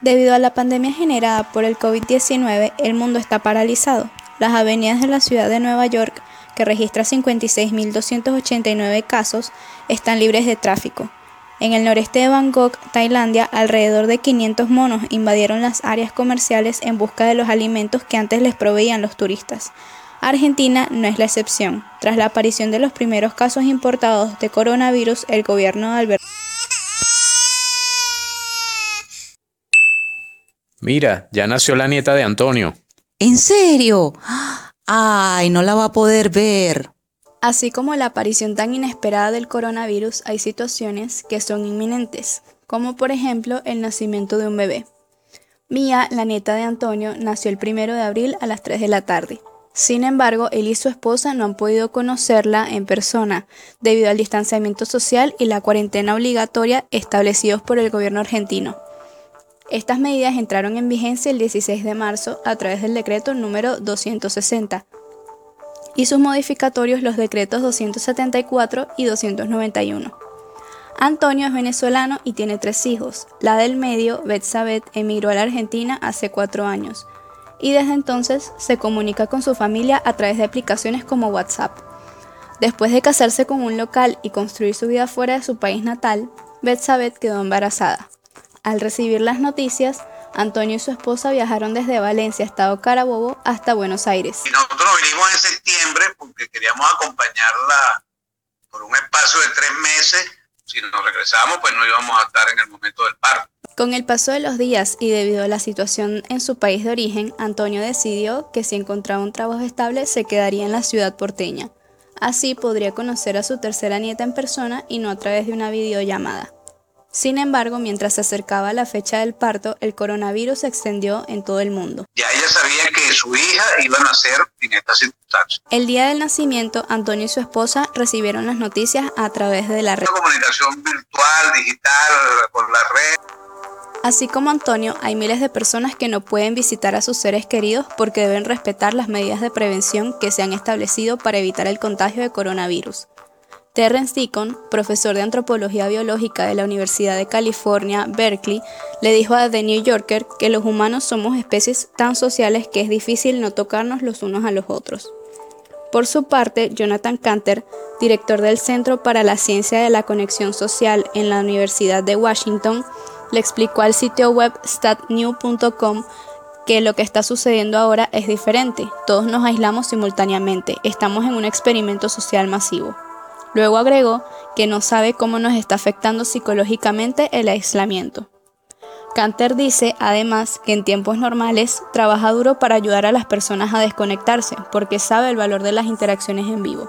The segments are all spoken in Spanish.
Debido a la pandemia generada por el COVID-19, el mundo está paralizado. Las avenidas de la ciudad de Nueva York, que registra 56.289 casos, están libres de tráfico. En el noreste de Bangkok, Tailandia, alrededor de 500 monos invadieron las áreas comerciales en busca de los alimentos que antes les proveían los turistas. Argentina no es la excepción. Tras la aparición de los primeros casos importados de coronavirus, el gobierno de Alberto Mira, ya nació la nieta de Antonio. ¿En serio? Ay, no la va a poder ver. Así como la aparición tan inesperada del coronavirus, hay situaciones que son inminentes, como por ejemplo el nacimiento de un bebé. Mía, la nieta de Antonio, nació el primero de abril a las 3 de la tarde. Sin embargo, él y su esposa no han podido conocerla en persona debido al distanciamiento social y la cuarentena obligatoria establecidos por el gobierno argentino. Estas medidas entraron en vigencia el 16 de marzo a través del decreto número 260 y sus modificatorios los decretos 274 y 291. Antonio es venezolano y tiene tres hijos. La del medio, Betsabet, emigró a la Argentina hace cuatro años y desde entonces se comunica con su familia a través de aplicaciones como WhatsApp. Después de casarse con un local y construir su vida fuera de su país natal, Betsabet quedó embarazada. Al recibir las noticias, Antonio y su esposa viajaron desde Valencia, Estado Carabobo, hasta Buenos Aires. Y nosotros vinimos en septiembre porque queríamos acompañarla por un espacio de tres meses. Si nos regresábamos, pues no íbamos a estar en el momento del parto. Con el paso de los días y debido a la situación en su país de origen, Antonio decidió que si encontraba un trabajo estable se quedaría en la ciudad porteña. Así podría conocer a su tercera nieta en persona y no a través de una videollamada. Sin embargo, mientras se acercaba la fecha del parto, el coronavirus se extendió en todo el mundo. Ya ella sabía que su hija iba a nacer en estas circunstancias. El día del nacimiento, Antonio y su esposa recibieron las noticias a través de la red. Una comunicación virtual, digital, por la red. Así como Antonio, hay miles de personas que no pueden visitar a sus seres queridos porque deben respetar las medidas de prevención que se han establecido para evitar el contagio de coronavirus. Terrence Deacon, profesor de antropología biológica de la Universidad de California, Berkeley, le dijo a The New Yorker que los humanos somos especies tan sociales que es difícil no tocarnos los unos a los otros. Por su parte, Jonathan Canter, director del Centro para la Ciencia de la Conexión Social en la Universidad de Washington, le explicó al sitio web statnew.com que lo que está sucediendo ahora es diferente. Todos nos aislamos simultáneamente. Estamos en un experimento social masivo. Luego agregó que no sabe cómo nos está afectando psicológicamente el aislamiento. Canter dice además que en tiempos normales trabaja duro para ayudar a las personas a desconectarse porque sabe el valor de las interacciones en vivo.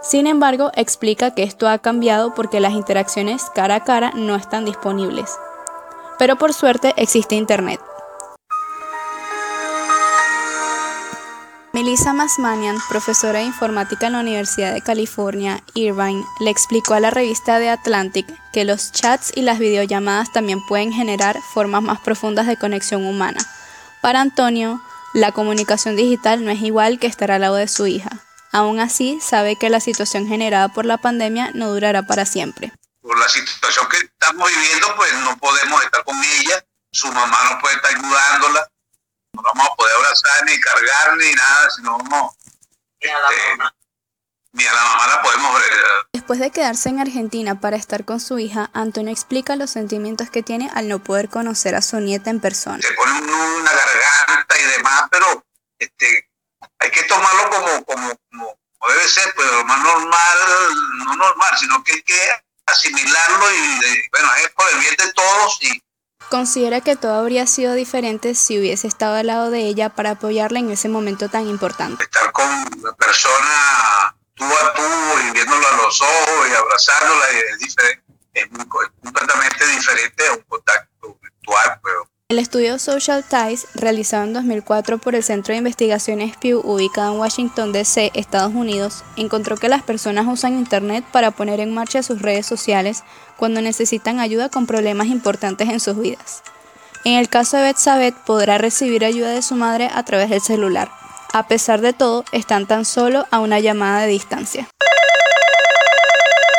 Sin embargo, explica que esto ha cambiado porque las interacciones cara a cara no están disponibles. Pero por suerte existe Internet. Melissa Masmanian, profesora de informática en la Universidad de California, Irvine, le explicó a la revista The Atlantic que los chats y las videollamadas también pueden generar formas más profundas de conexión humana. Para Antonio, la comunicación digital no es igual que estar al lado de su hija. Aún así, sabe que la situación generada por la pandemia no durará para siempre. Por la situación que estamos viviendo, pues no podemos estar con ella, su mamá no puede estar ayudándola, no vamos a poder abrazar ni cargar ni nada, sino no. Ni a la este, mamá. Ni a la mamá la podemos ver. Después de quedarse en Argentina para estar con su hija, Antonio explica los sentimientos que tiene al no poder conocer a su nieta en persona. Se pone una garganta y demás, pero este, hay que tomarlo como, como, como, debe ser, pues lo más normal, no normal, sino que hay que asimilarlo y, bueno, es por el bien de todos y Considera que todo habría sido diferente si hubiese estado al lado de ella para apoyarla en ese momento tan importante. Estar con la persona tú a tú y viéndola a los ojos y abrazándola es, diferente, es, completamente diferente a un contacto. El estudio Social Ties, realizado en 2004 por el Centro de Investigaciones Pew, ubicado en Washington, D.C., Estados Unidos, encontró que las personas usan Internet para poner en marcha sus redes sociales cuando necesitan ayuda con problemas importantes en sus vidas. En el caso de Betsabeth, podrá recibir ayuda de su madre a través del celular. A pesar de todo, están tan solo a una llamada de distancia.